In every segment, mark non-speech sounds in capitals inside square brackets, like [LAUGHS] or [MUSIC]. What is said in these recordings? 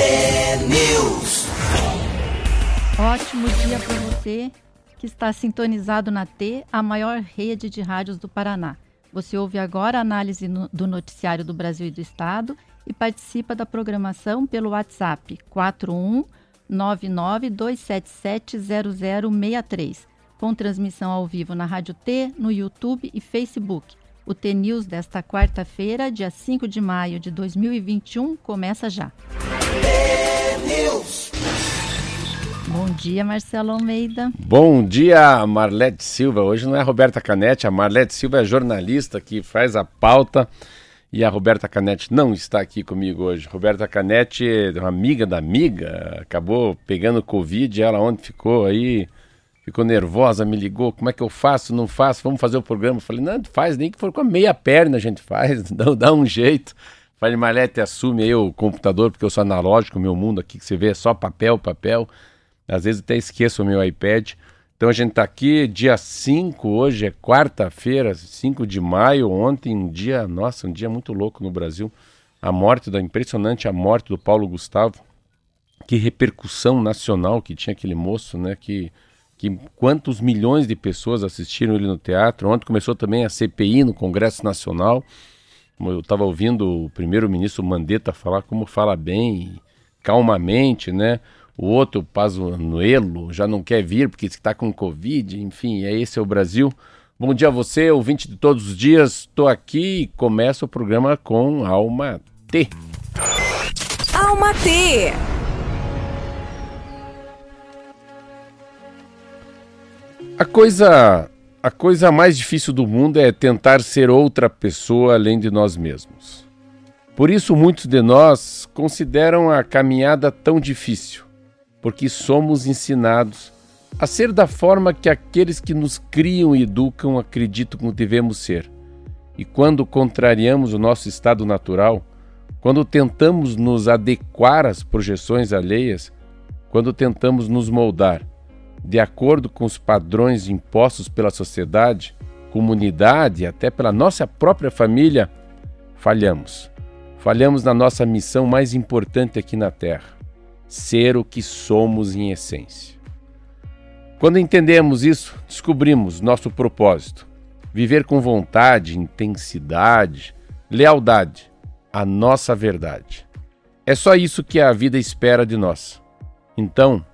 T-News. Ótimo dia para você que está sintonizado na T, a maior rede de rádios do Paraná. Você ouve agora a análise no, do noticiário do Brasil e do Estado e participa da programação pelo WhatsApp 41992770063, com transmissão ao vivo na Rádio T, no YouTube e Facebook. O T News desta quarta-feira, dia 5 de maio de 2021, começa já. T-News. Bom dia, Marcelo Almeida. Bom dia, Marlete Silva. Hoje não é a Roberta Canete, a Marlete Silva é jornalista que faz a pauta e a Roberta Canete não está aqui comigo hoje. Roberta Canete é uma amiga da amiga, acabou pegando Covid, ela ontem ficou aí, ficou nervosa, me ligou, como é que eu faço, não faço, vamos fazer o programa. Falei, não, faz, nem que for com a meia perna a gente faz, [LAUGHS] dá, dá um jeito. Falei, Marlete, assume aí o computador, porque eu sou analógico, meu mundo aqui que você vê é só papel, papel. Às vezes até esqueço o meu iPad. Então a gente está aqui, dia 5, hoje é quarta-feira, 5 de maio. Ontem, um dia, nossa, um dia muito louco no Brasil. A morte da impressionante a morte do Paulo Gustavo. Que repercussão nacional que tinha aquele moço, né? Que, que quantos milhões de pessoas assistiram ele no teatro. Ontem começou também a CPI no Congresso Nacional. Eu estava ouvindo o primeiro-ministro Mandetta falar como fala bem, calmamente, né? o outro Pazuello já não quer vir porque está com Covid, enfim, é esse é o Brasil. Bom dia a você, ouvinte de todos os dias. Estou aqui e começo o programa com Alma T. Alma T. A coisa, a coisa mais difícil do mundo é tentar ser outra pessoa além de nós mesmos. Por isso, muitos de nós consideram a caminhada tão difícil porque somos ensinados a ser da forma que aqueles que nos criam e educam acreditam que devemos ser. E quando contrariamos o nosso estado natural, quando tentamos nos adequar às projeções alheias, quando tentamos nos moldar de acordo com os padrões impostos pela sociedade, comunidade até pela nossa própria família, falhamos. Falhamos na nossa missão mais importante aqui na Terra ser o que somos em essência. Quando entendemos isso, descobrimos nosso propósito: viver com vontade, intensidade, lealdade, a nossa verdade. É só isso que a vida espera de nós. Então,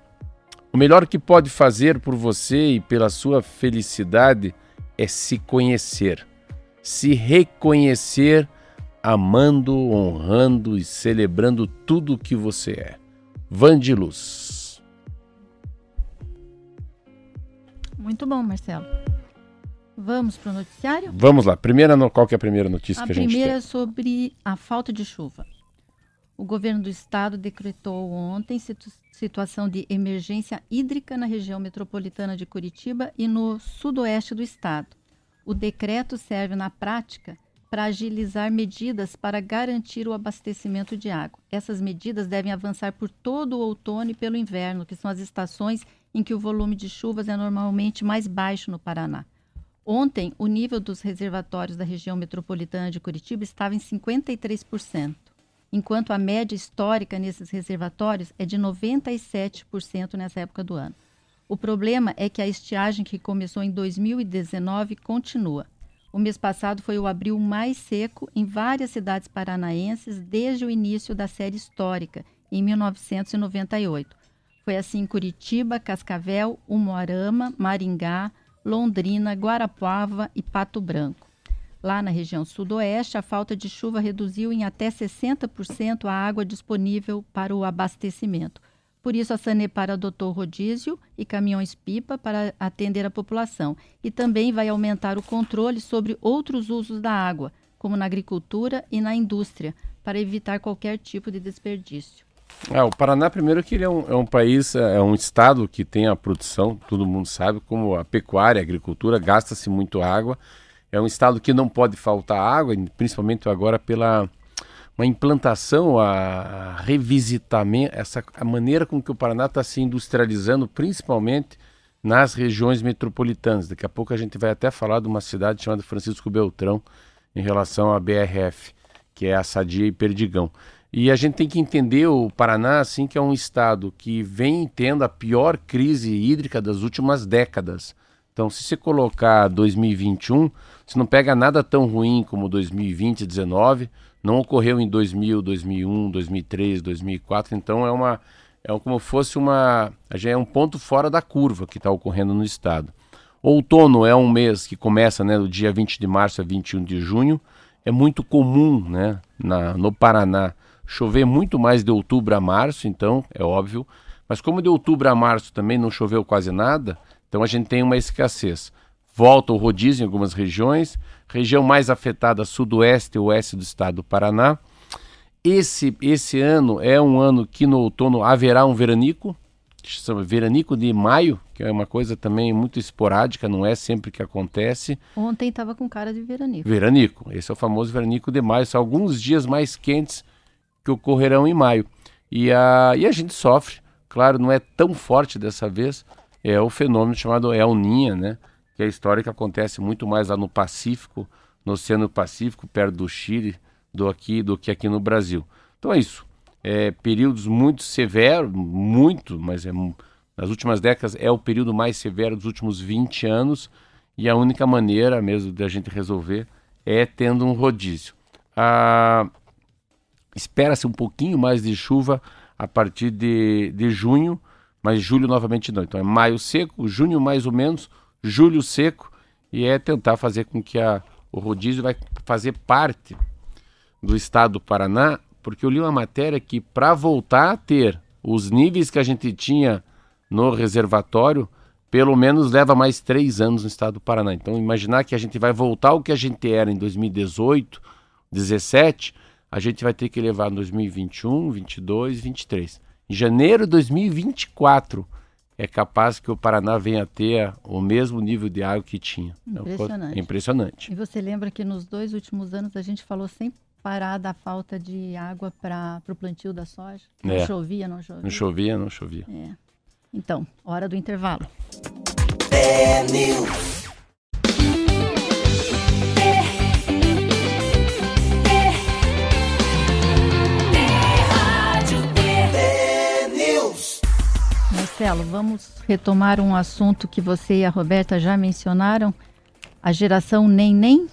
o melhor que pode fazer por você e pela sua felicidade é se conhecer, se reconhecer, amando, honrando e celebrando tudo o que você é. Vandilus. Muito bom, Marcelo. Vamos para o noticiário? Vamos lá. Primeira, qual que é a primeira notícia a que a gente tem? A primeira é sobre a falta de chuva. O governo do estado decretou ontem situ situação de emergência hídrica na região metropolitana de Curitiba e no sudoeste do estado. O decreto serve na prática para agilizar medidas para garantir o abastecimento de água. Essas medidas devem avançar por todo o outono e pelo inverno, que são as estações em que o volume de chuvas é normalmente mais baixo no Paraná. Ontem, o nível dos reservatórios da região metropolitana de Curitiba estava em 53%, enquanto a média histórica nesses reservatórios é de 97% nessa época do ano. O problema é que a estiagem que começou em 2019 continua. O mês passado foi o abril mais seco em várias cidades paranaenses desde o início da série histórica, em 1998. Foi assim em Curitiba, Cascavel, Umuarama, Maringá, Londrina, Guarapuava e Pato Branco. Lá na região sudoeste, a falta de chuva reduziu em até 60% a água disponível para o abastecimento. Por isso, a Sanepar adotou rodízio e caminhões-pipa para atender a população. E também vai aumentar o controle sobre outros usos da água, como na agricultura e na indústria, para evitar qualquer tipo de desperdício. Ah, o Paraná, primeiro, que ele é um, é um, país, é um estado que tem a produção, todo mundo sabe, como a pecuária, a agricultura, gasta-se muito água. É um estado que não pode faltar água, principalmente agora pela uma implantação, a, revisitamento, essa, a maneira com que o Paraná está se industrializando, principalmente nas regiões metropolitanas. Daqui a pouco a gente vai até falar de uma cidade chamada Francisco Beltrão, em relação à BRF, que é a Sadia e Perdigão. E a gente tem que entender o Paraná assim que é um estado que vem tendo a pior crise hídrica das últimas décadas. Então, se você colocar 2021, você não pega nada tão ruim como 2020, 19, não ocorreu em 2000, 2001, 2003, 2004, então é uma é como fosse uma já é um ponto fora da curva que está ocorrendo no estado. Outono é um mês que começa né, do dia 20 de março a 21 de junho. É muito comum né, na, no Paraná chover muito mais de outubro a março, então é óbvio. Mas como de outubro a março também não choveu quase nada, então a gente tem uma escassez. Volta o rodízio em algumas regiões, região mais afetada sudoeste e oeste do estado do Paraná. Esse, esse ano é um ano que no outono haverá um veranico, veranico de maio, que é uma coisa também muito esporádica, não é sempre que acontece. Ontem estava com cara de veranico. Veranico, esse é o famoso veranico de maio, são alguns dias mais quentes que ocorrerão em maio. E a, e a gente sofre, claro, não é tão forte dessa vez, é o fenômeno chamado El Ninha, né? Que é a história que acontece muito mais lá no Pacífico, no Oceano Pacífico, perto do Chile, do, aqui, do que aqui no Brasil. Então é isso. É, períodos muito severos, muito, mas é, nas últimas décadas é o período mais severo dos últimos 20 anos e a única maneira mesmo da gente resolver é tendo um rodízio. Ah, Espera-se um pouquinho mais de chuva a partir de, de junho, mas julho novamente não. Então é maio seco, junho mais ou menos, julho seco e é tentar fazer com que a, o rodízio vai fazer parte do estado do Paraná, porque eu li uma matéria que para voltar a ter os níveis que a gente tinha no reservatório, pelo menos leva mais três anos no estado do Paraná. Então imaginar que a gente vai voltar ao que a gente era em 2018, 17, a gente vai ter que levar 2021, 22, 23. Em janeiro de 2024 é capaz que o Paraná venha a ter o mesmo nível de água que tinha. É impressionante. É impressionante. E você lembra que nos dois últimos anos a gente falou sem parar da falta de água para o plantio da soja? Não é. chovia, não chovia. Não chovia, não chovia. É. Então, hora do intervalo. Marcelo, vamos retomar um assunto que você e a Roberta já mencionaram, a geração nem nem?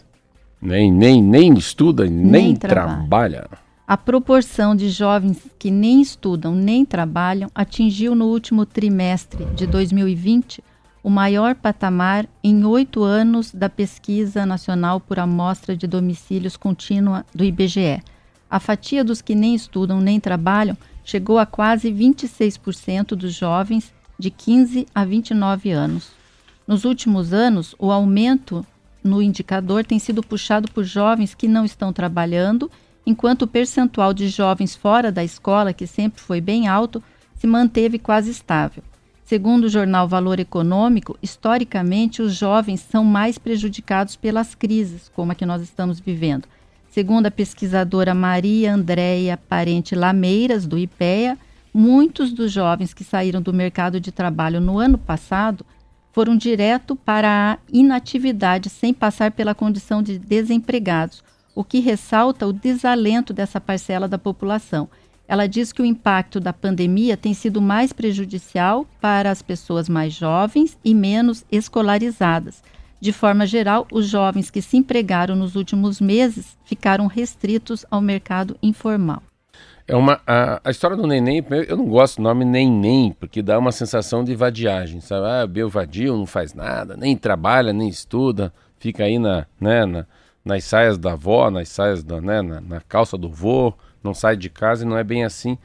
Nem nem nem estuda, nem, nem trabalha. trabalha. A proporção de jovens que nem estudam nem trabalham atingiu no último trimestre de 2020 o maior patamar em oito anos da Pesquisa Nacional por Amostra de Domicílios Contínua do IBGE. A fatia dos que nem estudam nem trabalham chegou a quase 26% dos jovens de 15 a 29 anos. Nos últimos anos, o aumento no indicador tem sido puxado por jovens que não estão trabalhando, enquanto o percentual de jovens fora da escola, que sempre foi bem alto, se manteve quase estável. Segundo o jornal Valor Econômico, historicamente os jovens são mais prejudicados pelas crises, como a que nós estamos vivendo. Segundo a pesquisadora Maria Andréia Parente Lameiras, do IPEA, muitos dos jovens que saíram do mercado de trabalho no ano passado foram direto para a inatividade sem passar pela condição de desempregados, o que ressalta o desalento dessa parcela da população. Ela diz que o impacto da pandemia tem sido mais prejudicial para as pessoas mais jovens e menos escolarizadas de forma geral, os jovens que se empregaram nos últimos meses ficaram restritos ao mercado informal. É uma, a, a história do neném, eu não gosto do nome neném, porque dá uma sensação de vadiagem, sabe? Ah, meu vadio não faz nada, nem trabalha, nem estuda, fica aí na, né, na, nas saias da avó, nas saias da, né, na, na calça do vô, não sai de casa e não é bem assim.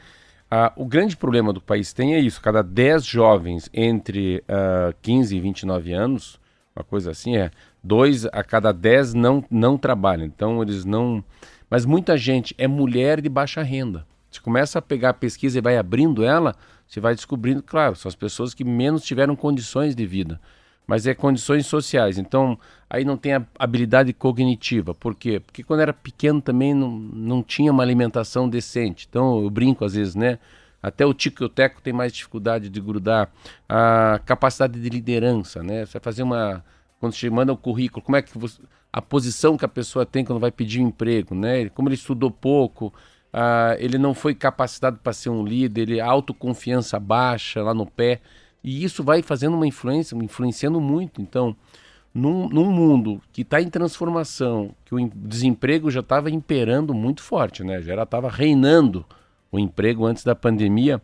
Ah, o grande problema do país tem é isso: cada 10 jovens entre uh, 15 e 29 anos, uma coisa assim, é dois a cada 10 não, não trabalham. Então eles não. Mas muita gente é mulher de baixa renda. Você começa a pegar a pesquisa e vai abrindo ela, você vai descobrindo, claro, são as pessoas que menos tiveram condições de vida mas é condições sociais. Então, aí não tem a habilidade cognitiva. Por quê? Porque quando era pequeno também não, não tinha uma alimentação decente. Então, eu brinco às vezes, né? Até o tico e o teco tem mais dificuldade de grudar. A capacidade de liderança, né? Você fazer uma... Quando você manda o currículo, como é que você... A posição que a pessoa tem quando vai pedir um emprego, né? Como ele estudou pouco, ah, ele não foi capacitado para ser um líder, ele autoconfiança baixa lá no pé. E isso vai fazendo uma influência, influenciando muito. Então, num, num mundo que está em transformação, que o desemprego já estava imperando muito forte, né? Já estava reinando o emprego antes da pandemia.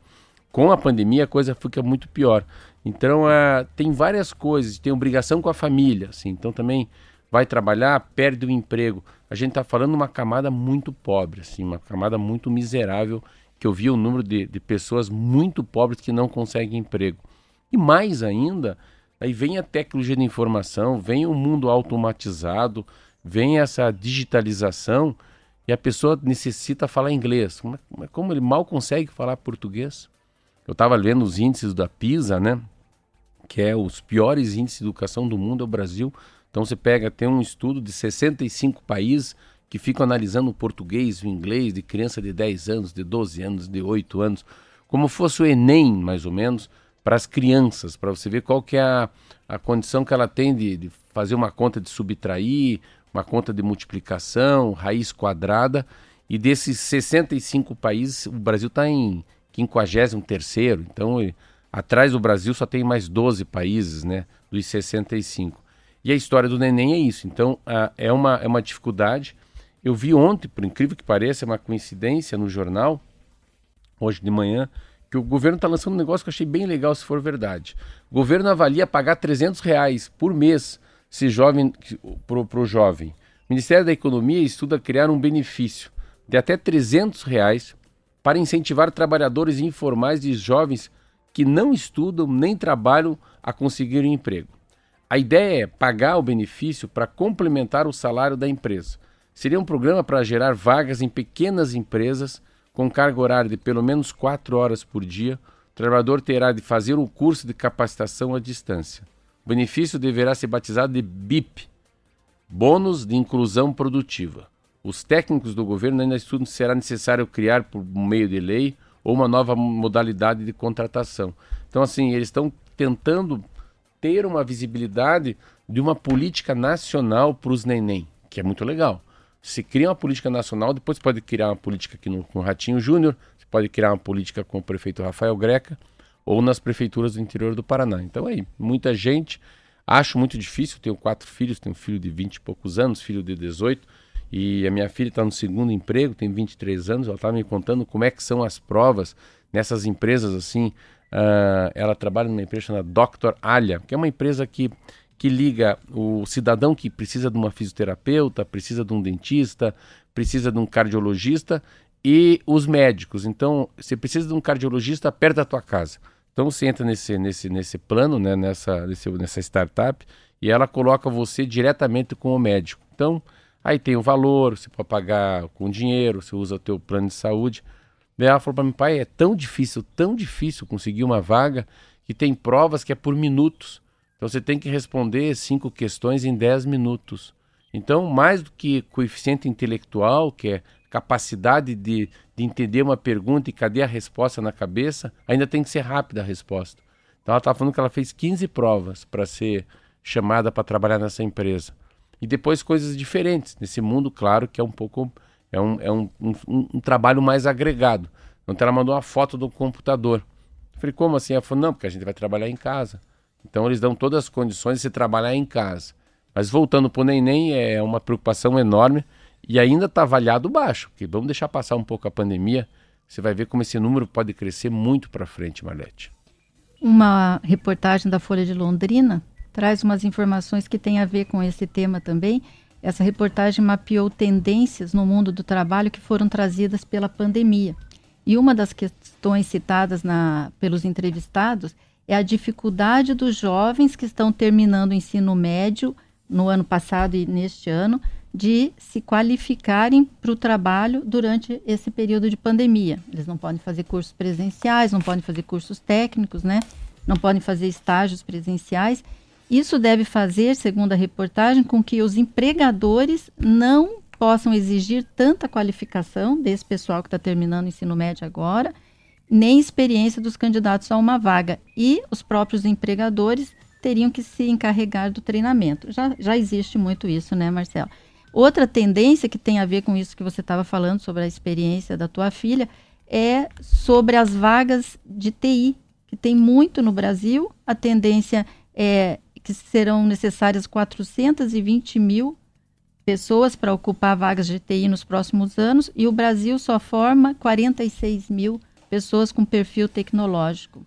Com a pandemia a coisa fica muito pior. Então, uh, tem várias coisas. Tem obrigação com a família, assim. Então, também vai trabalhar, perde o emprego. A gente está falando uma camada muito pobre, assim, uma camada muito miserável, que eu vi o número de, de pessoas muito pobres que não conseguem emprego. E mais ainda, aí vem a tecnologia de informação, vem o mundo automatizado, vem essa digitalização e a pessoa necessita falar inglês. Como, é, como ele mal consegue falar português? Eu estava lendo os índices da PISA, né? Que é os piores índices de educação do mundo é o Brasil. Então você pega, tem um estudo de 65 países que ficam analisando o português, o inglês de criança de 10 anos, de 12 anos, de 8 anos, como fosse o Enem, mais ou menos, para as crianças, para você ver qual que é a, a condição que ela tem de, de fazer uma conta de subtrair, uma conta de multiplicação, raiz quadrada. E desses 65 países, o Brasil está em 53 então atrás do Brasil só tem mais 12 países, né, dos 65. E a história do neném é isso. Então a, é, uma, é uma dificuldade. Eu vi ontem, por incrível que pareça, é uma coincidência no jornal, hoje de manhã, que o governo está lançando um negócio que eu achei bem legal se for verdade. O governo avalia pagar 300 reais por mês se jovem para o jovem. O Ministério da Economia estuda criar um benefício de até 300 reais para incentivar trabalhadores informais e jovens que não estudam nem trabalham a conseguir um emprego. A ideia é pagar o benefício para complementar o salário da empresa. Seria um programa para gerar vagas em pequenas empresas com carga horária de pelo menos 4 horas por dia, o trabalhador terá de fazer um curso de capacitação à distância. O benefício deverá ser batizado de BIP, Bônus de Inclusão Produtiva. Os técnicos do governo ainda estudam se será necessário criar, por meio de lei, ou uma nova modalidade de contratação. Então, assim, eles estão tentando ter uma visibilidade de uma política nacional para os neném, que é muito legal se cria uma política nacional, depois pode criar uma política aqui no, com o Ratinho Júnior, você pode criar uma política com o prefeito Rafael Greca ou nas prefeituras do interior do Paraná. Então aí, muita gente, acho muito difícil, tenho quatro filhos, tenho um filho de 20 e poucos anos, filho de 18, e a minha filha está no segundo emprego, tem 23 anos, ela estava me contando como é que são as provas nessas empresas assim, uh, ela trabalha numa empresa chamada Dr. Alha, que é uma empresa que que liga o cidadão que precisa de uma fisioterapeuta, precisa de um dentista, precisa de um cardiologista e os médicos. Então, você precisa de um cardiologista perto da tua casa. Então você entra nesse, nesse, nesse plano, né, nessa, nesse, nessa startup, e ela coloca você diretamente com o médico. Então, aí tem o valor, você pode pagar com dinheiro, você usa o teu plano de saúde. Daí ela falou para mim, pai, é tão difícil, tão difícil conseguir uma vaga, que tem provas que é por minutos. Então você tem que responder cinco questões em dez minutos. Então, mais do que coeficiente intelectual, que é capacidade de, de entender uma pergunta e cadê a resposta na cabeça, ainda tem que ser rápida a resposta. Então ela estava falando que ela fez 15 provas para ser chamada para trabalhar nessa empresa. E depois coisas diferentes. Nesse mundo, claro, que é um pouco. É um, é um, um, um trabalho mais agregado. Então ela mandou uma foto do computador. Eu falei, como assim? Ela falou, não, porque a gente vai trabalhar em casa. Então eles dão todas as condições de se trabalhar em casa. Mas voltando para o neném, é uma preocupação enorme e ainda está avaliado baixo, porque vamos deixar passar um pouco a pandemia, você vai ver como esse número pode crescer muito para frente, Marlete. Uma reportagem da Folha de Londrina traz umas informações que têm a ver com esse tema também. Essa reportagem mapeou tendências no mundo do trabalho que foram trazidas pela pandemia. E uma das questões citadas na, pelos entrevistados é a dificuldade dos jovens que estão terminando o ensino médio no ano passado e neste ano de se qualificarem para o trabalho durante esse período de pandemia. Eles não podem fazer cursos presenciais, não podem fazer cursos técnicos, né? Não podem fazer estágios presenciais. Isso deve fazer, segundo a reportagem, com que os empregadores não possam exigir tanta qualificação desse pessoal que está terminando o ensino médio agora, nem experiência dos candidatos a uma vaga. E os próprios empregadores teriam que se encarregar do treinamento. Já, já existe muito isso, né, Marcelo? Outra tendência que tem a ver com isso que você estava falando sobre a experiência da tua filha é sobre as vagas de TI, que tem muito no Brasil. A tendência é que serão necessárias 420 mil pessoas para ocupar vagas de TI nos próximos anos e o Brasil só forma 46 mil pessoas com perfil tecnológico.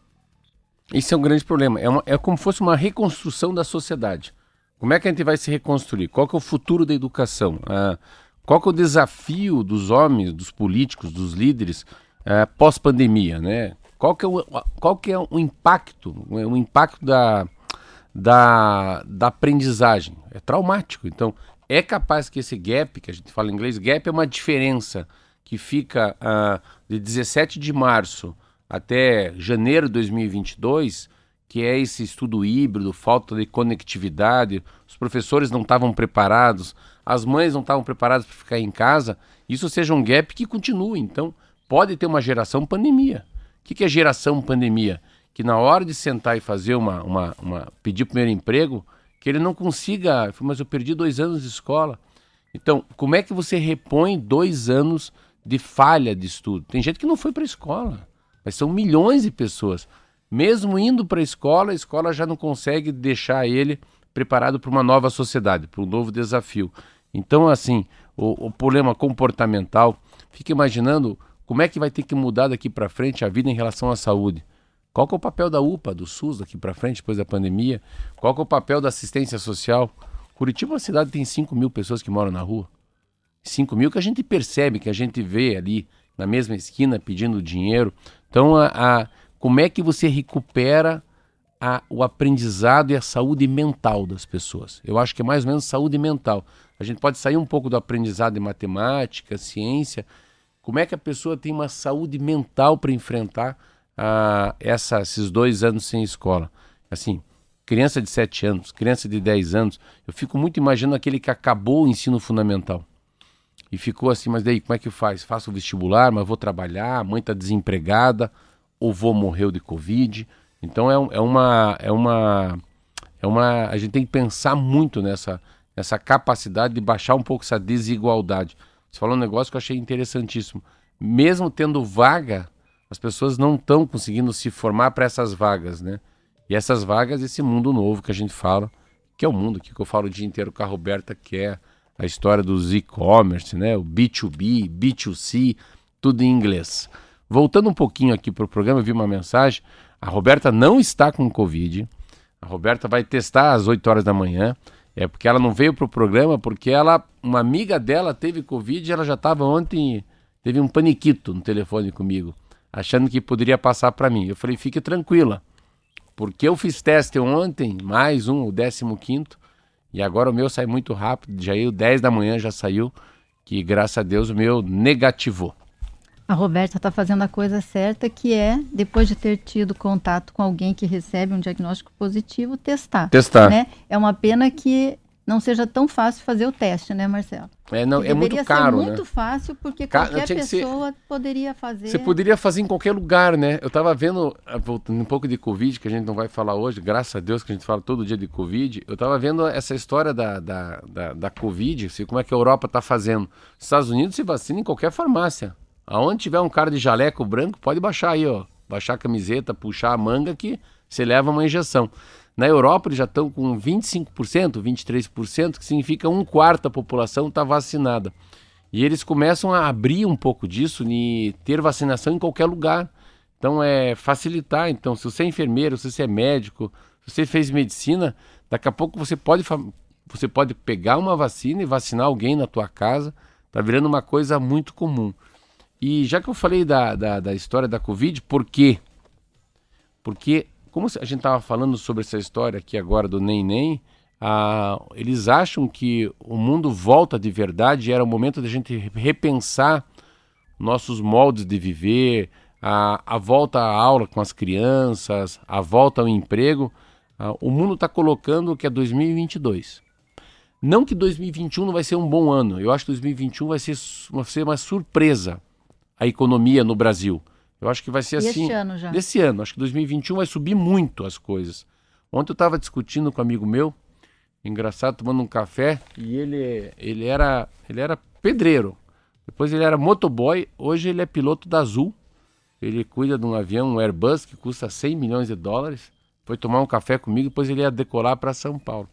Isso é um grande problema. É, uma, é como se fosse uma reconstrução da sociedade. Como é que a gente vai se reconstruir? Qual é o futuro da educação? Ah, qual é o desafio dos homens, dos políticos, dos líderes ah, pós-pandemia? Né? Qual, que é o, qual que é o impacto, o impacto da, da, da aprendizagem? É traumático. Então, é capaz que esse gap, que a gente fala em inglês, gap é uma diferença que fica uh, de 17 de março até janeiro de 2022, que é esse estudo híbrido, falta de conectividade, os professores não estavam preparados, as mães não estavam preparadas para ficar em casa, isso seja um gap que continue. Então, pode ter uma geração pandemia. O que, que é geração pandemia? Que na hora de sentar e fazer uma, uma, uma pedir primeiro emprego, que ele não consiga, mas eu perdi dois anos de escola. Então, como é que você repõe dois anos de falha de estudo? Tem gente que não foi para a escola, mas são milhões de pessoas. Mesmo indo para a escola, a escola já não consegue deixar ele preparado para uma nova sociedade, para um novo desafio. Então, assim, o, o problema comportamental, fica imaginando como é que vai ter que mudar daqui para frente a vida em relação à saúde. Qual é o papel da UPA, do SUS daqui para frente, depois da pandemia? Qual é o papel da assistência social? Curitiba é uma cidade que tem 5 mil pessoas que moram na rua. 5 mil que a gente percebe, que a gente vê ali na mesma esquina pedindo dinheiro. Então, a, a como é que você recupera a, o aprendizado e a saúde mental das pessoas? Eu acho que é mais ou menos saúde mental. A gente pode sair um pouco do aprendizado de matemática, ciência. Como é que a pessoa tem uma saúde mental para enfrentar essa, esses dois anos sem escola. Assim, criança de 7 anos, criança de 10 anos, eu fico muito imaginando aquele que acabou o ensino fundamental. E ficou assim, mas daí como é que faz? Faço o vestibular, mas vou trabalhar, a mãe está desempregada, ou vou morrer de Covid. Então é, é, uma. É uma. É uma. A gente tem que pensar muito nessa, nessa capacidade de baixar um pouco essa desigualdade. Você falou um negócio que eu achei interessantíssimo. Mesmo tendo vaga as pessoas não estão conseguindo se formar para essas vagas, né? E essas vagas, esse mundo novo que a gente fala, que é o mundo que eu falo o dia inteiro com a Roberta, que é a história dos e-commerce, né? O B2B, B2C, tudo em inglês. Voltando um pouquinho aqui para o programa, eu vi uma mensagem. A Roberta não está com Covid. A Roberta vai testar às 8 horas da manhã. É porque ela não veio para o programa, porque ela, uma amiga dela teve Covid e ela já estava ontem, teve um paniquito no telefone comigo achando que poderia passar para mim. Eu falei, fique tranquila, porque eu fiz teste ontem, mais um, o 15 e agora o meu sai muito rápido, já o 10 da manhã já saiu, que graças a Deus o meu negativou. A Roberta está fazendo a coisa certa, que é, depois de ter tido contato com alguém que recebe um diagnóstico positivo, testar. Testar. Né? É uma pena que não seja tão fácil fazer o teste, né, Marcelo? É, não, é muito caro, ser muito né? fácil, porque qualquer pessoa ser... poderia fazer. Você poderia fazer em qualquer lugar, né? Eu estava vendo, ah, voltando um pouco de Covid, que a gente não vai falar hoje, graças a Deus que a gente fala todo dia de Covid. Eu estava vendo essa história da, da, da, da Covid, assim, como é que a Europa está fazendo. Os Estados Unidos se vacina em qualquer farmácia. Aonde tiver um cara de jaleco branco, pode baixar aí, ó. Baixar a camiseta, puxar a manga que você leva uma injeção. Na Europa, eles já estão com 25%, 23%, que significa um quarto da população está vacinada. E eles começam a abrir um pouco disso e ter vacinação em qualquer lugar. Então, é facilitar. Então, se você é enfermeiro, se você é médico, se você fez medicina, daqui a pouco você pode, você pode pegar uma vacina e vacinar alguém na tua casa. Está virando uma coisa muito comum. E já que eu falei da, da, da história da Covid, por quê? Porque, como a gente estava falando sobre essa história aqui agora do Nem Nem, ah, eles acham que o mundo volta de verdade e era o momento da gente repensar nossos moldes de viver, a, a volta à aula com as crianças, a volta ao emprego. Ah, o mundo está colocando que é 2022. Não que 2021 não vai ser um bom ano, eu acho que 2021 vai ser, vai ser uma surpresa a economia no Brasil. Eu acho que vai ser assim. Desse ano já. Desse ano. Acho que 2021 vai subir muito as coisas. Ontem eu estava discutindo com um amigo meu, engraçado, tomando um café, e ele, ele, era, ele era pedreiro. Depois ele era motoboy, hoje ele é piloto da Azul. Ele cuida de um avião, um Airbus, que custa 100 milhões de dólares. Foi tomar um café comigo, depois ele ia decolar para São Paulo.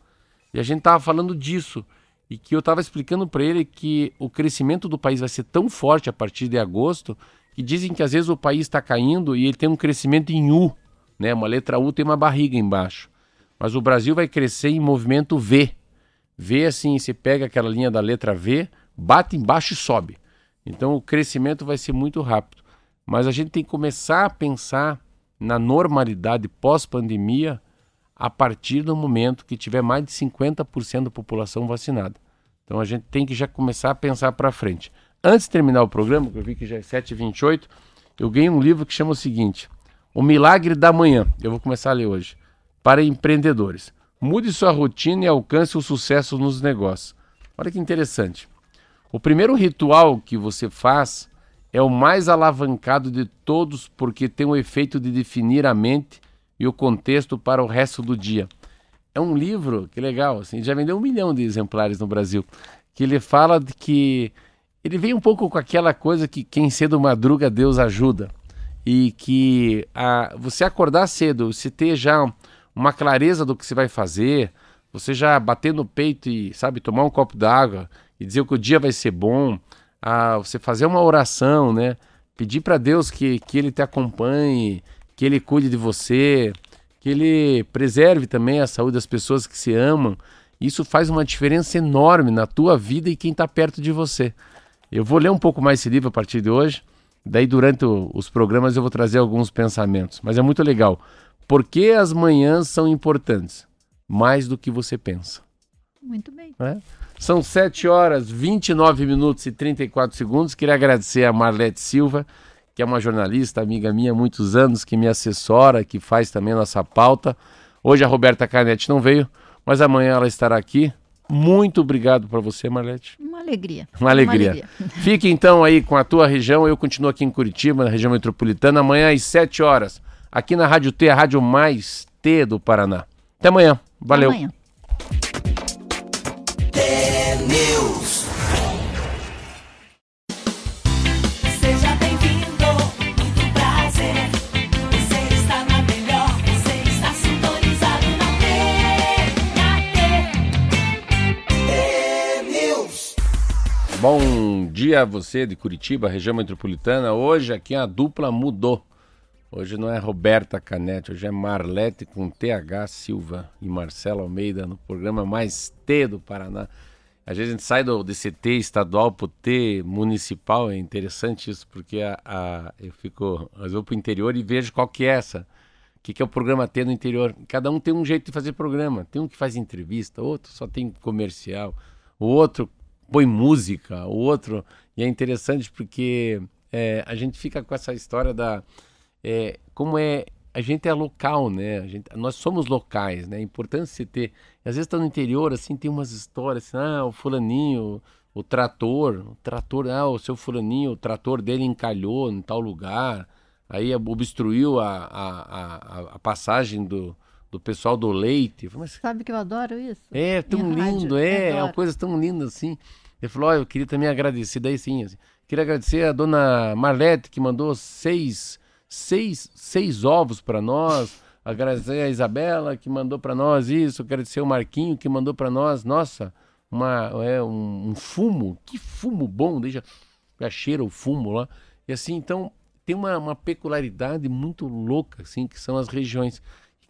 E a gente estava falando disso. E que eu estava explicando para ele que o crescimento do país vai ser tão forte a partir de agosto que dizem que às vezes o país está caindo e ele tem um crescimento em U. Né? Uma letra U tem uma barriga embaixo. Mas o Brasil vai crescer em movimento V. V assim, você pega aquela linha da letra V, bate embaixo e sobe. Então o crescimento vai ser muito rápido. Mas a gente tem que começar a pensar na normalidade pós-pandemia a partir do momento que tiver mais de 50% da população vacinada. Então a gente tem que já começar a pensar para frente. Antes de terminar o programa, que eu vi que já é 7h28, eu ganhei um livro que chama o seguinte: O Milagre da Manhã. Eu vou começar a ler hoje. Para empreendedores. Mude sua rotina e alcance o sucesso nos negócios. Olha que interessante. O primeiro ritual que você faz é o mais alavancado de todos porque tem o efeito de definir a mente e o contexto para o resto do dia. É um livro que legal, assim, já vendeu um milhão de exemplares no Brasil, que ele fala de que ele vem um pouco com aquela coisa que quem cedo madruga Deus ajuda e que a, você acordar cedo, você ter já uma clareza do que você vai fazer, você já bater no peito e sabe tomar um copo d'água e dizer que o dia vai ser bom, a, você fazer uma oração, né? Pedir para Deus que, que Ele te acompanhe, que Ele cuide de você, que Ele preserve também a saúde das pessoas que se amam. Isso faz uma diferença enorme na tua vida e quem está perto de você. Eu vou ler um pouco mais esse livro a partir de hoje. Daí, durante o, os programas, eu vou trazer alguns pensamentos. Mas é muito legal. Por que as manhãs são importantes? Mais do que você pensa. Muito bem. É? São 7 horas, 29 minutos e 34 segundos. Queria agradecer a Marlete Silva que é uma jornalista, amiga minha há muitos anos, que me assessora, que faz também a nossa pauta. Hoje a Roberta Canete não veio, mas amanhã ela estará aqui. Muito obrigado para você, Marlete. Uma alegria. Uma alegria. Uma alegria. [LAUGHS] Fique então aí com a tua região. Eu continuo aqui em Curitiba, na região metropolitana, amanhã às 7 horas, aqui na Rádio T, a rádio mais T do Paraná. Até amanhã. Valeu. Até amanhã. Bom dia a você de Curitiba, região metropolitana. Hoje aqui a dupla mudou. Hoje não é Roberta Canete, hoje é Marlete com TH Silva e Marcelo Almeida no programa Mais T do Paraná. Às vezes a gente sai do DCT estadual para o T municipal, é interessante isso, porque a, a eu fico, vezes vou para o interior e vejo qual que é essa. O que, que é o programa T no interior? Cada um tem um jeito de fazer programa. Tem um que faz entrevista, outro só tem comercial, o outro põe música, o outro. E é interessante porque é, a gente fica com essa história da. É, como é. A gente é local, né? A gente, nós somos locais, né? É importante você ter. Às vezes está no interior, assim, tem umas histórias, assim, ah, o fulaninho, o trator, o trator, ah, o seu fulaninho, o trator dele encalhou em tal lugar, aí obstruiu a, a, a, a passagem do, do pessoal do leite. Mas, Sabe que eu adoro isso? É, tão lindo, rádio, é, é uma coisa tão linda assim. Ele falou, oh, eu queria também agradecer, daí sim, assim, queria agradecer a dona Marlete que mandou seis, seis, seis ovos para nós, agradecer a Isabela que mandou para nós isso, agradecer o Marquinho que mandou para nós, nossa, uma, é, um, um, fumo, que fumo bom, deixa, já cheira o fumo lá, e assim, então tem uma, uma peculiaridade muito louca, assim, que são as regiões.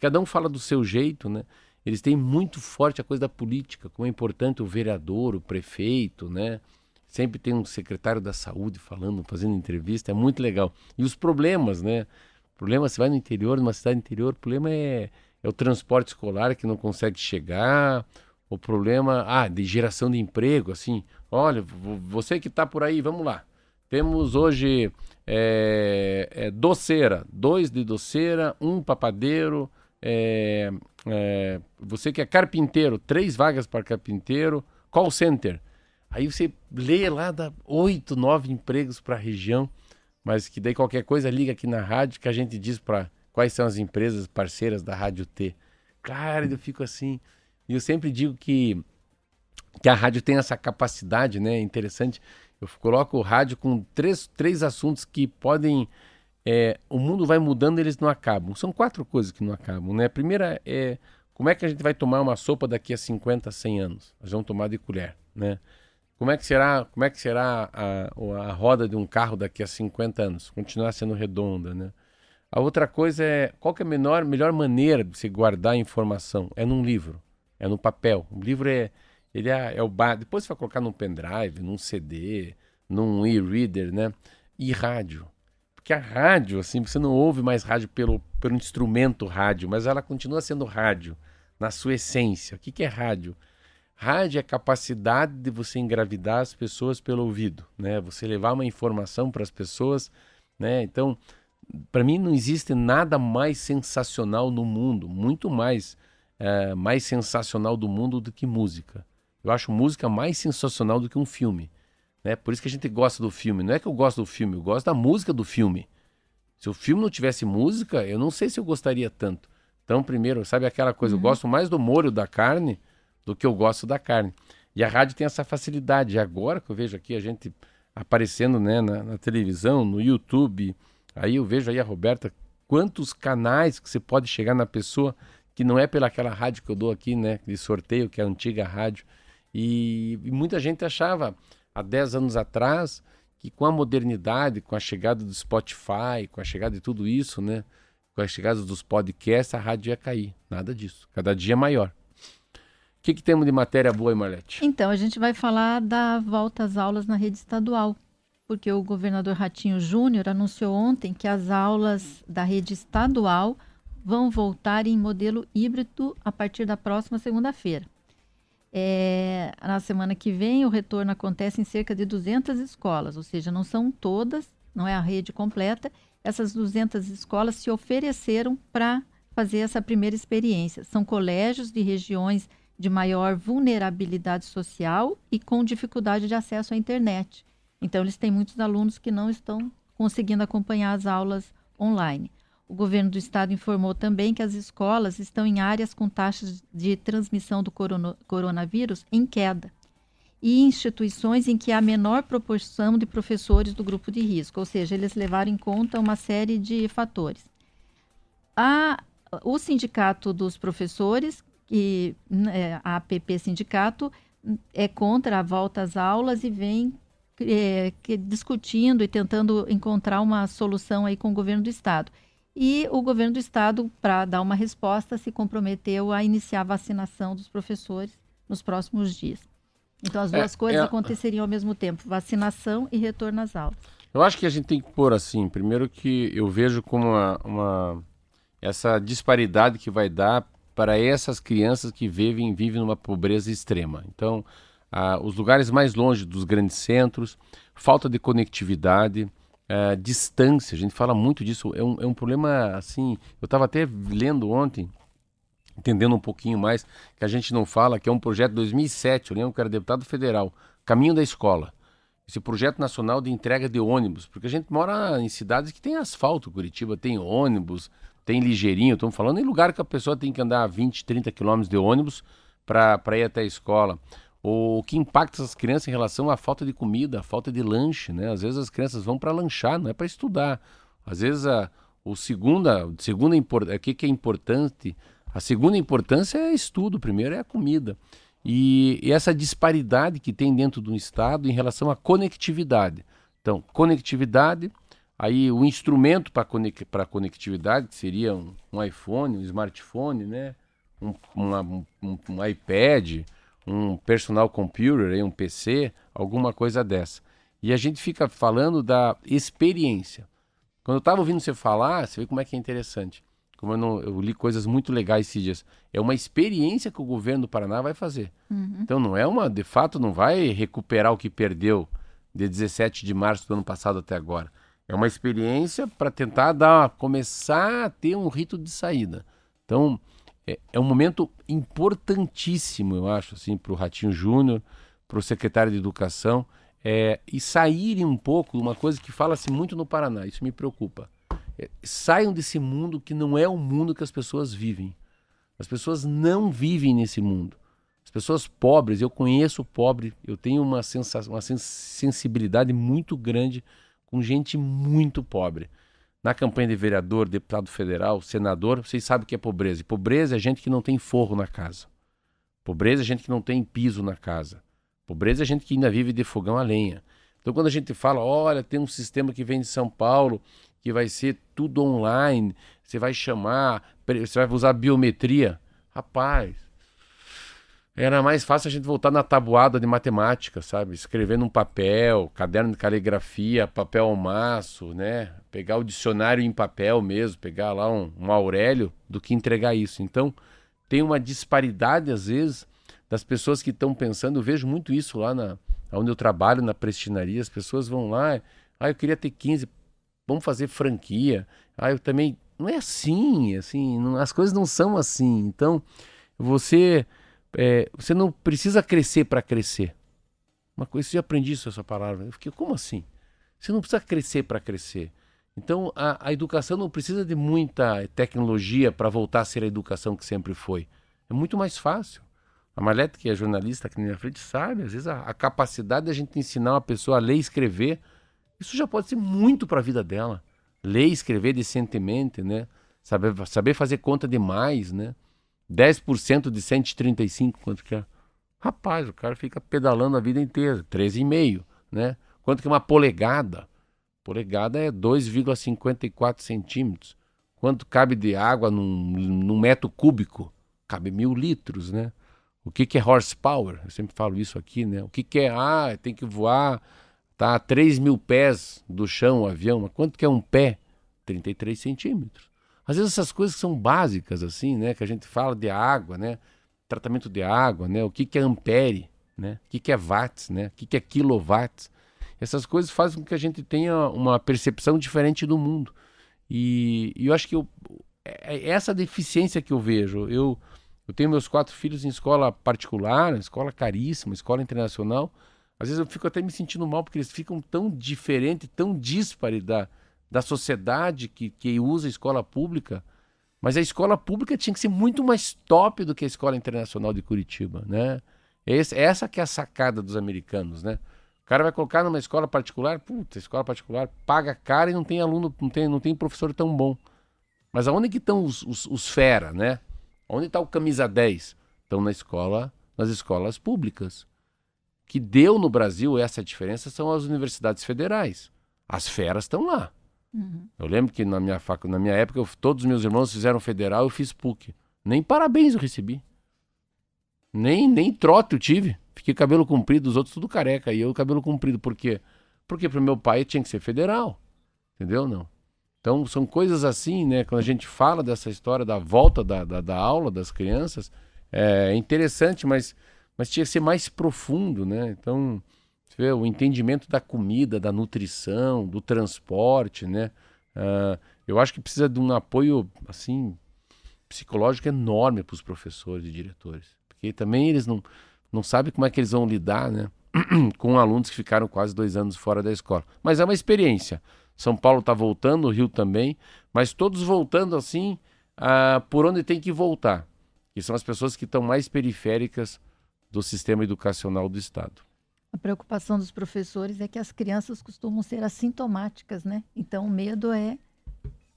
Cada um fala do seu jeito, né? Eles têm muito forte a coisa da política, como é importante o vereador, o prefeito, né? sempre tem um secretário da saúde falando, fazendo entrevista, é muito legal. E os problemas, né? Problema, você vai no interior, numa cidade interior, o problema é, é o transporte escolar que não consegue chegar, o problema, ah, de geração de emprego, assim, olha, você que está por aí, vamos lá. Temos hoje é, é, doceira, dois de doceira, um papadeiro, é, é, você que é carpinteiro, três vagas para carpinteiro, call center. Aí você lê lá, dá oito, nove empregos para a região, mas que daí qualquer coisa liga aqui na rádio que a gente diz para quais são as empresas parceiras da Rádio T. Cara, eu fico assim. E eu sempre digo que, que a rádio tem essa capacidade, né? Interessante. Eu coloco o rádio com três, três assuntos que podem. É, o mundo vai mudando eles não acabam. São quatro coisas que não acabam, né? A primeira é como é que a gente vai tomar uma sopa daqui a 50, 100 anos? Nós vamos tomar de colher, né? Como é que será, como é que será a, a roda de um carro daqui a 50 anos? Continuar sendo redonda, né? A outra coisa é qual é a menor, melhor maneira de se guardar informação? É num livro, é no papel. O livro é ele é, é o bar. Depois você vai colocar num pendrive, num CD, num e-reader, né? E rádio. Porque a rádio, assim, você não ouve mais rádio pelo, pelo instrumento rádio, mas ela continua sendo rádio na sua essência. O que, que é rádio? Rádio é a capacidade de você engravidar as pessoas pelo ouvido, né? Você levar uma informação para as pessoas, né? Então, para mim não existe nada mais sensacional no mundo, muito mais é, mais sensacional do mundo do que música. Eu acho música mais sensacional do que um filme, né? Por isso que a gente gosta do filme. Não é que eu gosto do filme, eu gosto da música do filme. Se o filme não tivesse música, eu não sei se eu gostaria tanto. Então, primeiro, sabe aquela coisa, uhum. eu gosto mais do molho da carne do que eu gosto da carne. E a rádio tem essa facilidade. E agora que eu vejo aqui a gente aparecendo né, na, na, televisão, no YouTube, aí eu vejo aí a Roberta, quantos canais que você pode chegar na pessoa que não é pelaquela rádio que eu dou aqui, né, de sorteio, que é a antiga rádio. E, e muita gente achava, há 10 anos atrás, que com a modernidade, com a chegada do Spotify, com a chegada de tudo isso, né, com a chegada dos podcasts, a rádio ia cair. Nada disso. Cada dia é maior que, que temos de matéria boa aí, Marlete? Então, a gente vai falar da volta às aulas na rede estadual, porque o governador Ratinho Júnior anunciou ontem que as aulas da rede estadual vão voltar em modelo híbrido a partir da próxima segunda-feira. É, na semana que vem, o retorno acontece em cerca de 200 escolas, ou seja, não são todas, não é a rede completa. Essas 200 escolas se ofereceram para fazer essa primeira experiência. São colégios de regiões de maior vulnerabilidade social e com dificuldade de acesso à internet. Então, eles têm muitos alunos que não estão conseguindo acompanhar as aulas online. O governo do estado informou também que as escolas estão em áreas com taxas de transmissão do coronavírus em queda e instituições em que há menor proporção de professores do grupo de risco, ou seja, eles levaram em conta uma série de fatores. A, o sindicato dos professores que é, a APP Sindicato é contra a volta às aulas e vem é, discutindo e tentando encontrar uma solução aí com o governo do estado. E o governo do estado, para dar uma resposta, se comprometeu a iniciar a vacinação dos professores nos próximos dias. Então as duas é, coisas é... aconteceriam ao mesmo tempo, vacinação e retorno às aulas. Eu acho que a gente tem que pôr assim, primeiro que eu vejo como uma, uma essa disparidade que vai dar para essas crianças que vivem, vivem numa pobreza extrema. Então, ah, os lugares mais longe dos grandes centros, falta de conectividade, ah, distância, a gente fala muito disso, é um, é um problema assim. Eu estava até lendo ontem, entendendo um pouquinho mais, que a gente não fala, que é um projeto de 2007, eu lembro que era deputado federal, Caminho da Escola. Esse projeto nacional de entrega de ônibus, porque a gente mora em cidades que tem asfalto, Curitiba tem ônibus, tem ligeirinho, estamos falando em lugar que a pessoa tem que andar 20, 30 quilômetros de ônibus para ir até a escola. O que impacta essas crianças em relação à falta de comida, à falta de lanche, né? Às vezes as crianças vão para lanchar, não é para estudar. Às vezes a, o segunda, segunda o que, que é importante? A segunda importância é estudo, primeiro é a comida. E, e essa disparidade que tem dentro do Estado em relação à conectividade. Então, conectividade, Aí o instrumento para conect, conectividade, que seria um, um, iPhone, um smartphone, né? um, uma, um, um iPad, um personal computer, um PC, alguma coisa dessa. E a gente fica falando da experiência. Quando eu estava ouvindo você falar, você vê como é que é interessante. Como eu, não, eu li coisas muito legais esses dias. É uma experiência que o governo do Paraná vai fazer. Uhum. Então não é uma, de fato, não vai recuperar o que perdeu de 17 de março do ano passado até agora. É uma experiência para tentar dar, começar a ter um rito de saída. Então, é, é um momento importantíssimo, eu acho, assim, para o Ratinho Júnior, para o secretário de Educação, é, e saírem um pouco de uma coisa que fala-se muito no Paraná, isso me preocupa. É, saiam desse mundo que não é o mundo que as pessoas vivem. As pessoas não vivem nesse mundo. As pessoas pobres, eu conheço pobre, eu tenho uma, uma sensibilidade muito grande com gente muito pobre. Na campanha de vereador, deputado federal, senador, vocês sabem o que é pobreza. E pobreza é gente que não tem forro na casa. Pobreza é gente que não tem piso na casa. Pobreza é gente que ainda vive de fogão a lenha. Então, quando a gente fala, olha, tem um sistema que vem de São Paulo, que vai ser tudo online, você vai chamar, você vai usar biometria. Rapaz, era mais fácil a gente voltar na tabuada de matemática, sabe? Escrever num papel, caderno de caligrafia, papel ao maço, né? Pegar o dicionário em papel mesmo, pegar lá um, um Aurélio, do que entregar isso. Então, tem uma disparidade, às vezes, das pessoas que estão pensando. Eu vejo muito isso lá na, onde eu trabalho, na prestinaria. As pessoas vão lá, ah, eu queria ter 15, vamos fazer franquia. Ah, eu também. Não é assim, assim, não, as coisas não são assim. Então, você é, você não precisa crescer para crescer. Uma coisa, eu aprendi isso, essa palavra. Eu fiquei, como assim? Você não precisa crescer para crescer. Então, a, a, educação não precisa de muita tecnologia para voltar a ser a educação que sempre foi. É muito mais fácil. A Marlete, que é jornalista aqui na minha frente, sabe. Às vezes, a, a capacidade da gente ensinar uma pessoa a ler e escrever, isso já pode ser muito para a vida dela. Ler e escrever decentemente, né? Saber, saber fazer conta demais, né? 10% de 135, quanto que é? Rapaz, o cara fica pedalando a vida inteira, 13,5, né? Quanto que é uma polegada? Polegada é 2,54 centímetros. Quanto cabe de água num, num, metro cúbico? Cabe mil litros, né? O que, que é horsepower? Eu sempre falo isso aqui, né? O que, que é? Ah, tem que voar, tá a 3 mil pés do chão o avião. Mas quanto que é um pé? 33 centímetros. Às vezes essas coisas são básicas, assim, né? Que a gente fala de água, né? Tratamento de água, né? O que, que é ampere, né? O que, que é watts, né? O que, que é quilowatts. Essas coisas fazem com que a gente tenha uma percepção diferente do mundo. E, e eu acho que eu, é, é essa deficiência que eu vejo. Eu, eu tenho meus quatro filhos em escola particular, escola caríssima, escola internacional. Às vezes eu fico até me sentindo mal porque eles ficam tão diferentes, tão díspares da, da sociedade que, que usa a escola pública, mas a escola pública tinha que ser muito mais top do que a escola internacional de Curitiba, né? Esse, essa que é a sacada dos americanos, né? O cara vai colocar numa escola particular, puta, escola particular paga caro e não tem aluno, não tem, não tem professor tão bom. Mas aonde que estão os, os, os fera, né? Onde está o camisa 10? Estão na escola, nas escolas públicas. Que deu no Brasil essa diferença são as universidades federais. As feras estão lá. Uhum. Eu lembro que na minha, fac... na minha época, eu, todos os meus irmãos fizeram federal, eu fiz PUC. Nem parabéns eu recebi. Nem, nem trote eu tive. Fiquei cabelo comprido, os outros tudo careca. E eu cabelo comprido. Por quê? Porque pro meu pai tinha que ser federal. Entendeu? Não. Então são coisas assim, né? Quando a gente fala dessa história da volta da, da, da aula das crianças, é interessante, mas, mas tinha que ser mais profundo, né? Então vê, o entendimento da comida, da nutrição, do transporte, né? Uh, eu acho que precisa de um apoio assim psicológico enorme para os professores e diretores, porque também eles não, não sabem como é que eles vão lidar, né? [CLEARS THROAT] com alunos que ficaram quase dois anos fora da escola. Mas é uma experiência. São Paulo está voltando, o Rio também, mas todos voltando assim uh, por onde tem que voltar, que são as pessoas que estão mais periféricas do sistema educacional do Estado. A preocupação dos professores é que as crianças costumam ser assintomáticas, né? Então o medo é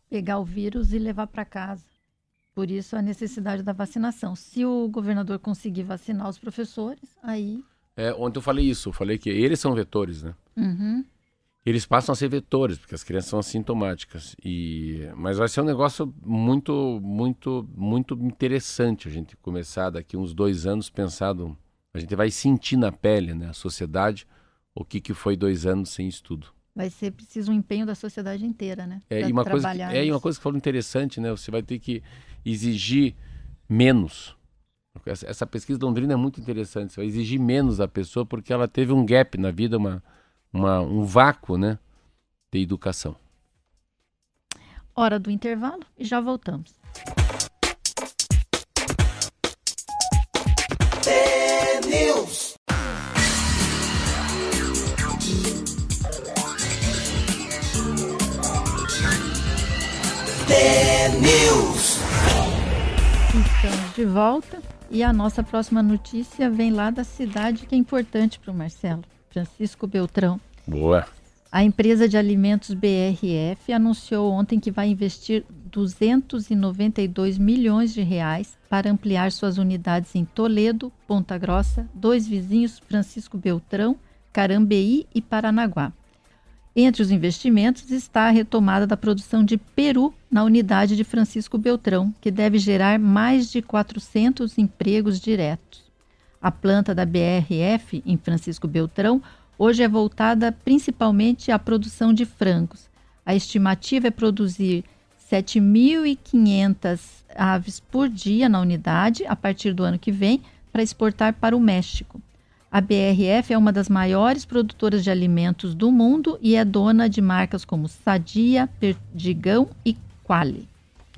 pegar o vírus e levar para casa. Por isso a necessidade da vacinação. Se o governador conseguir vacinar os professores, aí. É, ontem eu falei isso, eu falei que eles são vetores, né? Uhum. Eles passam a ser vetores, porque as crianças são assintomáticas. E... Mas vai ser um negócio muito, muito, muito interessante a gente começar daqui uns dois anos pensado a gente vai sentir na pele, né? A sociedade, o que, que foi dois anos sem estudo. Vai ser preciso um empenho da sociedade inteira, né? É, Pra e uma coisa que, é, e uma coisa que falou interessante, né? Você vai ter que exigir menos. Essa, essa pesquisa de Londrina é muito interessante. Você vai exigir menos da pessoa porque ela teve um gap na vida, uma, uma, um vácuo, né? De educação. Hora do intervalo e já voltamos. News. News. Estamos de volta e a nossa próxima notícia vem lá da cidade que é importante para o Marcelo, Francisco Beltrão. Boa. A empresa de alimentos BRF anunciou ontem que vai investir 292 milhões de reais para ampliar suas unidades em Toledo, Ponta Grossa, dois vizinhos Francisco Beltrão, Carambeí e Paranaguá. Entre os investimentos está a retomada da produção de peru na unidade de Francisco Beltrão, que deve gerar mais de 400 empregos diretos. A planta da BRF em Francisco Beltrão hoje é voltada principalmente à produção de frangos. A estimativa é produzir 7.500 aves por dia na unidade a partir do ano que vem para exportar para o México. A BRF é uma das maiores produtoras de alimentos do mundo e é dona de marcas como Sadia, Perdigão e Quali.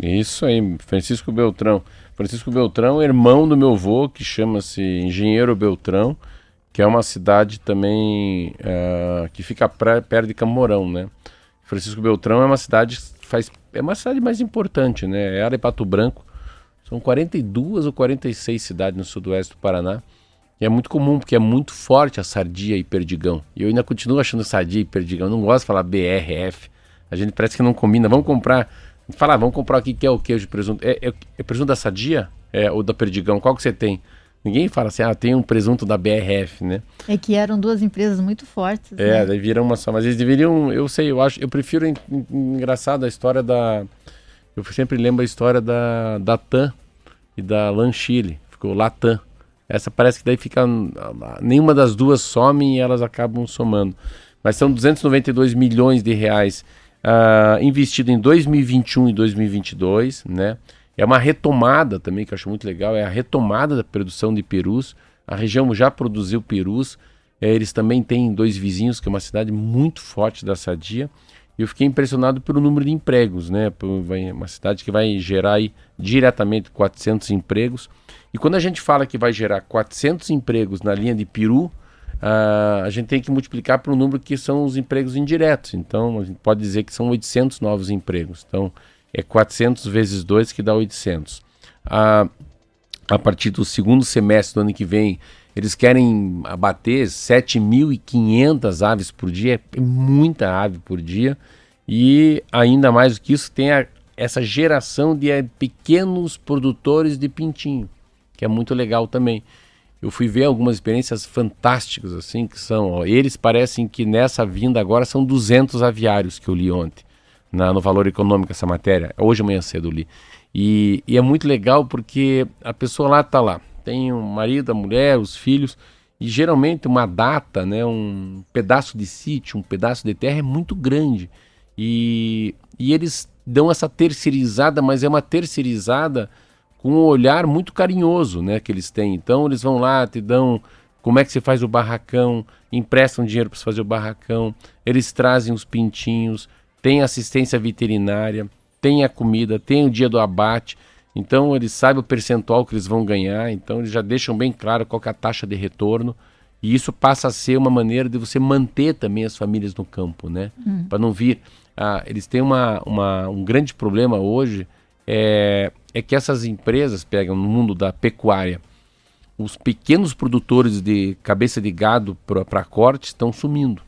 Isso aí, Francisco Beltrão. Francisco Beltrão, irmão do meu avô, que chama-se Engenheiro Beltrão, que é uma cidade também eh, que fica pra- perto de Camorão, né? Francisco Beltrão é uma cidade faz é uma cidade mais importante, né? Ela e Pato Branco são 42 ou 46 cidades no sudoeste do Paraná. E é muito comum, porque é muito forte a sardia e perdigão. E eu ainda continuo achando sardia e perdigão. Eu não gosto de falar BRF. A gente parece que não combina. Vamos comprar. Falar, vamos comprar aqui que é o queijo de presunto. É, é, é presunto da sadia? É, ou da perdigão? Qual que você tem? Ninguém fala assim, ah, tem um presunto da BRF, né? É que eram duas empresas muito fortes. É, né? daí viram uma só. Mas eles deveriam, eu sei, eu acho, eu prefiro en- en- engraçado a história da. Eu sempre lembro a história da, da TAM e da Lanchile. Ficou Latam. Essa parece que daí fica. Nenhuma das duas some e elas acabam somando. Mas são 292 milhões de reais ah, investido em 2021 e 2022, né? É uma retomada também, que eu acho muito legal, é a retomada da produção de perus. A região já produziu perus. É, eles também têm dois vizinhos, que é uma cidade muito forte da Sadia. E eu fiquei impressionado pelo número de empregos, né? Uma cidade que vai gerar aí diretamente 400 empregos. E quando a gente fala que vai gerar 400 empregos na linha de peru, ah, a gente tem que multiplicar por um número que são os empregos indiretos. Então, a gente pode dizer que são 800 novos empregos. Então, é 400 vezes 2 que dá 800. Ah, a partir do segundo semestre do ano que vem, eles querem abater 7.500 aves por dia, é muita ave por dia, e ainda mais do que isso, tem a- essa geração de eh, pequenos produtores de pintinho, que é muito legal também. Eu fui ver algumas experiências fantásticas, assim, que são, ó, eles parecem que nessa vinda agora são 200 aviários que eu li ontem, na, no Valor Econômico, essa matéria, hoje amanhã cedo li. E, e é muito legal porque a pessoa lá está lá, tem o marido, a mulher, os filhos, e geralmente uma data, né, um pedaço de sítio, um pedaço de terra é muito grande. E, e eles dão essa terceirizada, mas é uma terceirizada com um olhar muito carinhoso né, que eles têm. Então eles vão lá, te dão como é que você faz o barracão, emprestam dinheiro para fazer o barracão, eles trazem os pintinhos, tem assistência veterinária, tem a comida, tem o dia do abate. Então eles sabem o percentual que eles vão ganhar, então eles já deixam bem claro qual é a taxa de retorno. E isso passa a ser uma maneira de você manter também as famílias no campo, né? Para não vir. Ah, eles têm uma, uma, um grande problema hoje, é, é que essas empresas pegam no mundo da pecuária, os pequenos produtores de cabeça de gado para corte estão sumindo.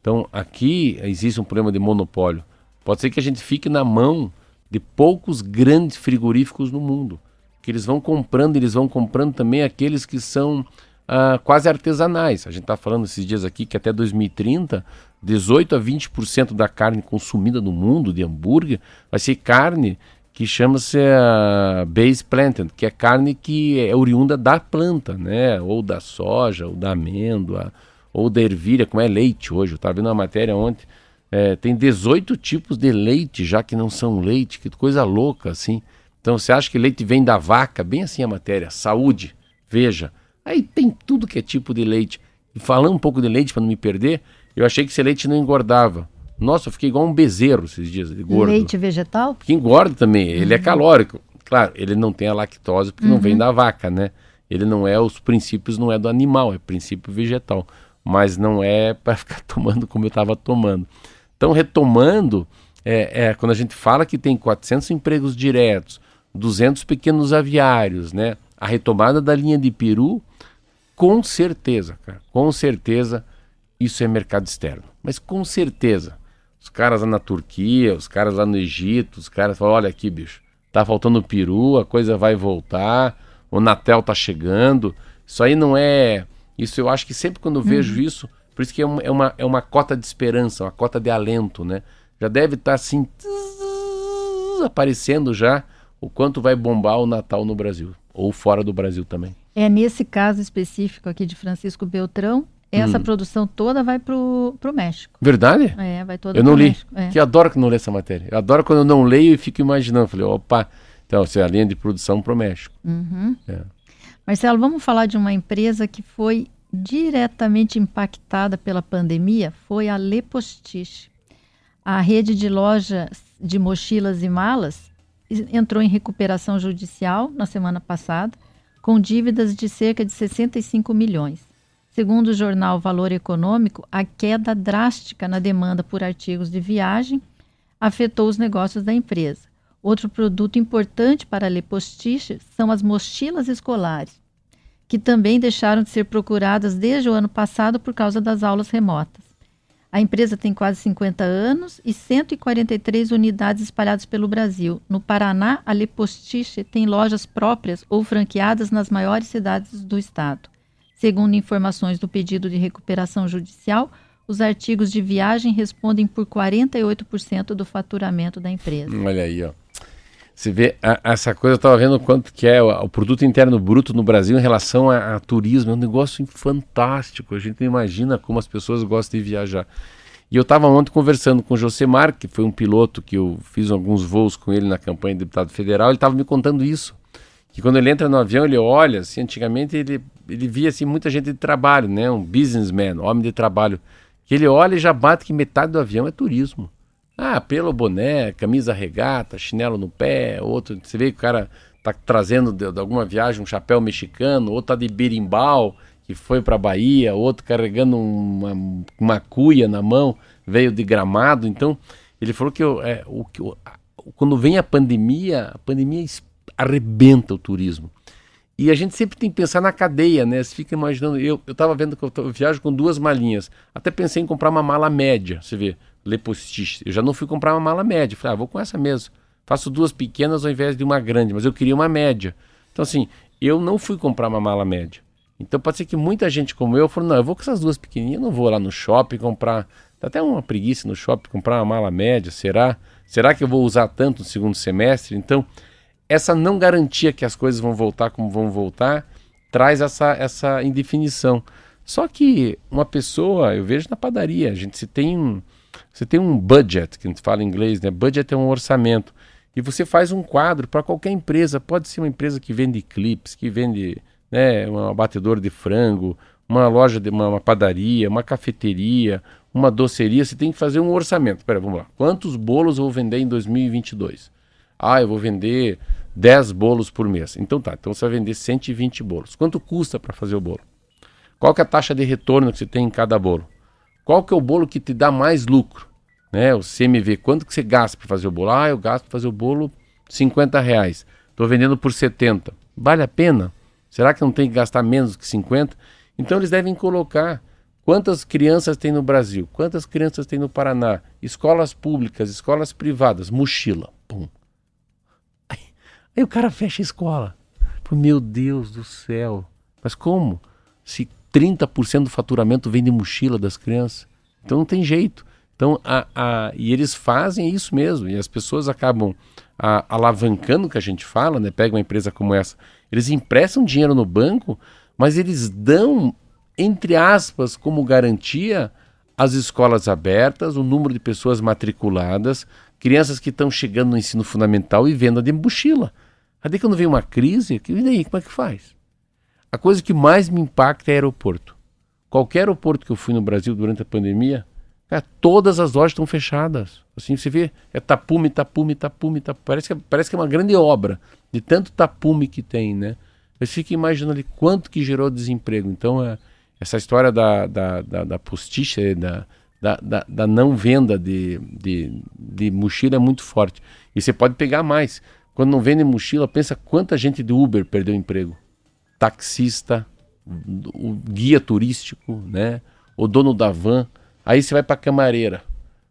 Então aqui existe um problema de monopólio. Pode ser que a gente fique na mão de poucos grandes frigoríficos no mundo. Que eles vão comprando, eles vão comprando também aqueles que são ah, quase artesanais. A gente está falando esses dias aqui que até 2030, 18 a 20% da carne consumida no mundo de hambúrguer vai ser carne que chama-se uh, base planted, que é carne que é oriunda da planta, né? Ou da soja, ou da amêndoa, ou da ervilha, como é leite hoje. Eu estava vendo uma matéria ontem, é, tem 18 tipos de leite já que não são leite, que coisa louca assim. Então você acha que leite vem da vaca? Bem assim a matéria, saúde, veja. Aí tem tudo que é tipo de leite. E falando um pouco de leite para não me perder, eu achei que esse leite não engordava. Nossa, eu fiquei igual um bezerro esses dias de gordo. Leite vegetal? Que engorda também, ele é uhum. calórico. Claro, ele não tem a lactose porque uhum. não vem uhum. da vaca, né? Ele não é, os princípios não é do animal, é princípio vegetal. Mas não é para ficar [LAUGHS] tomando como eu estava tomando. Então, retomando, é, é, quando a gente fala que tem 400 empregos diretos, 200 pequenos aviários, né? A retomada da linha de peru, com certeza, cara, com certeza isso é mercado externo. Mas com certeza, os caras lá na Turquia, os caras lá no Egito, os caras falam, olha aqui, bicho, tá faltando peru, a coisa vai voltar, o Natal tá chegando. Isso aí não é. Isso eu acho que sempre quando eu vejo uhum. isso, por isso que é uma, é, uma, é uma cota de esperança, uma cota de alento, né? Já deve estar tá assim, aparecendo já o quanto vai bombar o Natal no Brasil, ou fora do Brasil também. É nesse caso específico aqui de Francisco Beltrão, essa hum. produção toda vai pro, pro México. Verdade? É, vai toda Eu não li. México. É. Que adoro que não lê essa matéria. Eu adoro quando eu não leio e fico imaginando. Falei, opa, então, você é a linha de produção pro México. Uhum. É. Marcelo, vamos falar de uma empresa que foi diretamente impactada pela pandemia, foi a Le Postiche. A rede de lojas de mochilas e malas entrou em recuperação judicial na semana passada, com dívidas de cerca de 65 milhões. Segundo o jornal Valor Econômico, a queda drástica na demanda por artigos de viagem afetou os negócios da empresa. Outro produto importante para a Lepostiche são as mochilas escolares, que também deixaram de ser procuradas desde o ano passado por causa das aulas remotas. A empresa tem quase 50 anos e 143 unidades espalhadas pelo Brasil. No Paraná, a Lepostiche tem lojas próprias ou franqueadas nas maiores cidades do estado. Segundo informações do pedido de recuperação judicial, os artigos de viagem respondem por 48% do faturamento da empresa. Olha aí, ó. Você vê, a, essa coisa, eu estava vendo quanto que é o, o, produto interno bruto no Brasil em relação a, a, turismo, é um negócio fantástico. A gente não imagina como as pessoas gostam de viajar. E eu estava ontem conversando com o Josemar, que foi um piloto que eu fiz alguns voos com ele na campanha de deputado federal, ele estava me contando isso que quando ele entra no avião, ele olha, assim, antigamente ele, ele via assim, muita gente de trabalho, né? Um businessman, homem de trabalho. Que ele olha e já bate que metade do avião é turismo. Ah, pelo boné, camisa regata, chinelo no pé, outro. Você vê que o cara tá trazendo de, de alguma viagem um chapéu mexicano, outro tá de berimbau, que foi para Bahia, outro carregando uma, uma cuia na mão, veio de gramado. Então, ele falou que é, o, que quando vem a pandemia, a pandemia arrebenta o turismo. E a gente sempre tem que pensar na cadeia, né? Você fica imaginando. Eu estava vendo que eu, eu, viajo com duas malinhas. Até pensei em comprar uma mala média. Você vê, Lepostiche. Eu já não fui comprar uma mala média. Falei, ah, vou com essa mesmo. Faço duas pequenas ao invés de uma grande, mas eu queria uma média. Então, assim, eu não fui comprar uma mala média. Então, pode ser que muita gente como eu falou: não, eu vou com essas duas pequenininhas, não vou lá no shopping comprar. Dá até uma preguiça no shopping comprar uma mala média. Será? Será que eu vou usar tanto no segundo semestre? Então essa não garantia que as coisas vão voltar como vão voltar traz essa, essa indefinição. Só que uma pessoa, eu vejo na padaria, a gente se tem um, você tem um budget, que a gente fala em inglês, né? Budget é um orçamento. E você faz um quadro para qualquer empresa. Pode ser uma empresa que vende clips, que vende né, um abatedor de frango, uma loja de uma, uma, padaria, uma cafeteria, uma doceria. Você tem que fazer um orçamento. Espera, vamos lá. Quantos bolos eu vou vender em 2022? Ah, eu vou vender 10 bolos por mês. Então tá, então você vai vender 120 bolos. Quanto custa para fazer o bolo? Qual que é a taxa de retorno que você tem em cada bolo? Qual que é o bolo que te dá mais lucro? Né? O CMV, quanto que você gasta para fazer o bolo? Ah, eu gasto para fazer o bolo 50 reais. Estou vendendo por 70. Vale a pena? Será que não tem que gastar menos que 50? Então eles devem colocar quantas crianças tem no Brasil, quantas crianças tem no Paraná, escolas públicas, escolas privadas, mochila. Pum. Aí o cara fecha a escola. Meu Deus do céu. Mas como? Se 30% do faturamento vem de mochila das crianças. Então não tem jeito. Então, a, a, e eles fazem isso mesmo. E as pessoas acabam a, alavancando o que a gente fala, né? Pega uma empresa como essa. Eles emprestam dinheiro no banco, mas eles dão entre aspas, como garantia as escolas abertas, o número de pessoas matriculadas, crianças que estão chegando no ensino fundamental e venda de mochila. Até quando vem uma crise, e daí, como é que faz? A coisa que mais me impacta é aeroporto. Qualquer aeroporto que eu fui no Brasil durante a pandemia, todas as lojas estão fechadas. Assim, você vê, é tapume, tapume, tapume, tapume. Parece que, é, parece que é uma grande obra, de tanto tapume que tem, né? Eu fico imaginando ali quanto que gerou desemprego. Então, é, essa história da, da, da, da postiça, da, da, da, da, não venda de, de, de mochila é muito forte. E você pode pegar mais. Quando não vende mochila, pensa quanta gente do Uber perdeu emprego. Taxista, o guia turístico, né? O dono da van. Aí você vai para camareira.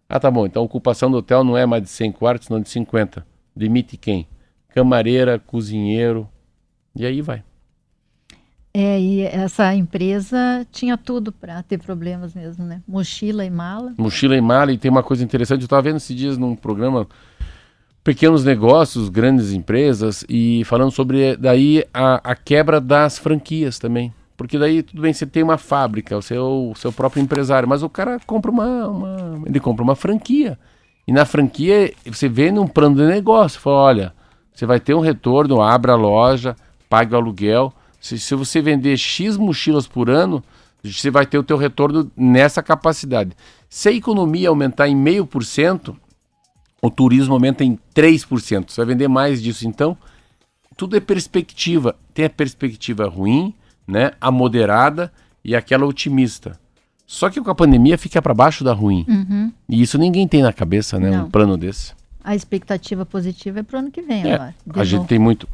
Ah, tá bom. Então a ocupação do hotel não é mais de 100 quartos, não de 50. Limite quem? Camareira, cozinheiro. E aí vai. É, e essa empresa tinha tudo para ter problemas mesmo, né? Mochila e mala. Mochila e mala, e tem uma coisa interessante, eu estava vendo esses dias num programa pequenos negócios, grandes empresas, e falando sobre daí a, a quebra das franquias também. Porque daí, tudo bem, você tem uma fábrica, o seu, o seu próprio empresário, mas o cara compra uma, uma, Ele compra uma franquia. E na franquia, você vê num plano de negócio, fala, olha, você vai ter um retorno, abra a loja, pague o aluguel se, se você vender X mochilas por ano, você vai ter o teu retorno nessa capacidade. Se a economia aumentar em meio por cento, o turismo aumenta em 3%. Você vai vender mais disso. Então, tudo é perspectiva. Tem a perspectiva ruim, né, a moderada e aquela otimista. Só que com a pandemia fica para baixo da ruim. Uhum. E isso ninguém tem na cabeça, né? Não. Um plano desse. A expectativa positiva é para o ano que vem É, agora. A gente novo. tem muito.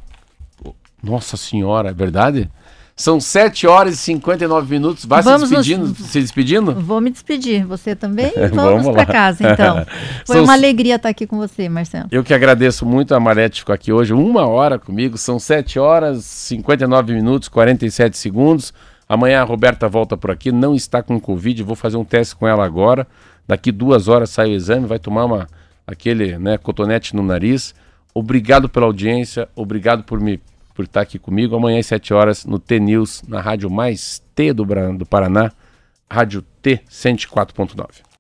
Nossa senhora, é verdade? São 7 horas e 59 minutos. Vai Vamos se nos- despedindo? Se despedindo? Vou me despedir. Você também? E [LAUGHS] Vamos Vamos para casa, então. [LAUGHS] Foi São uma alegria estar aqui com você, Marcelo. Eu que agradeço muito a Marete ficou aqui hoje, uma hora comigo. São 7 horas, 59 minutos, 47 segundos. Amanhã a Roberta volta por aqui, não está com Covid, vou fazer um teste com ela agora. Daqui duas horas sai o exame, vai tomar uma, aquele né, cotonete no nariz. Obrigado pela audiência, obrigado por me por estar aqui comigo. Amanhã às 7 horas no T News, na rádio mais T do, Paraná, Rádio T 104.9.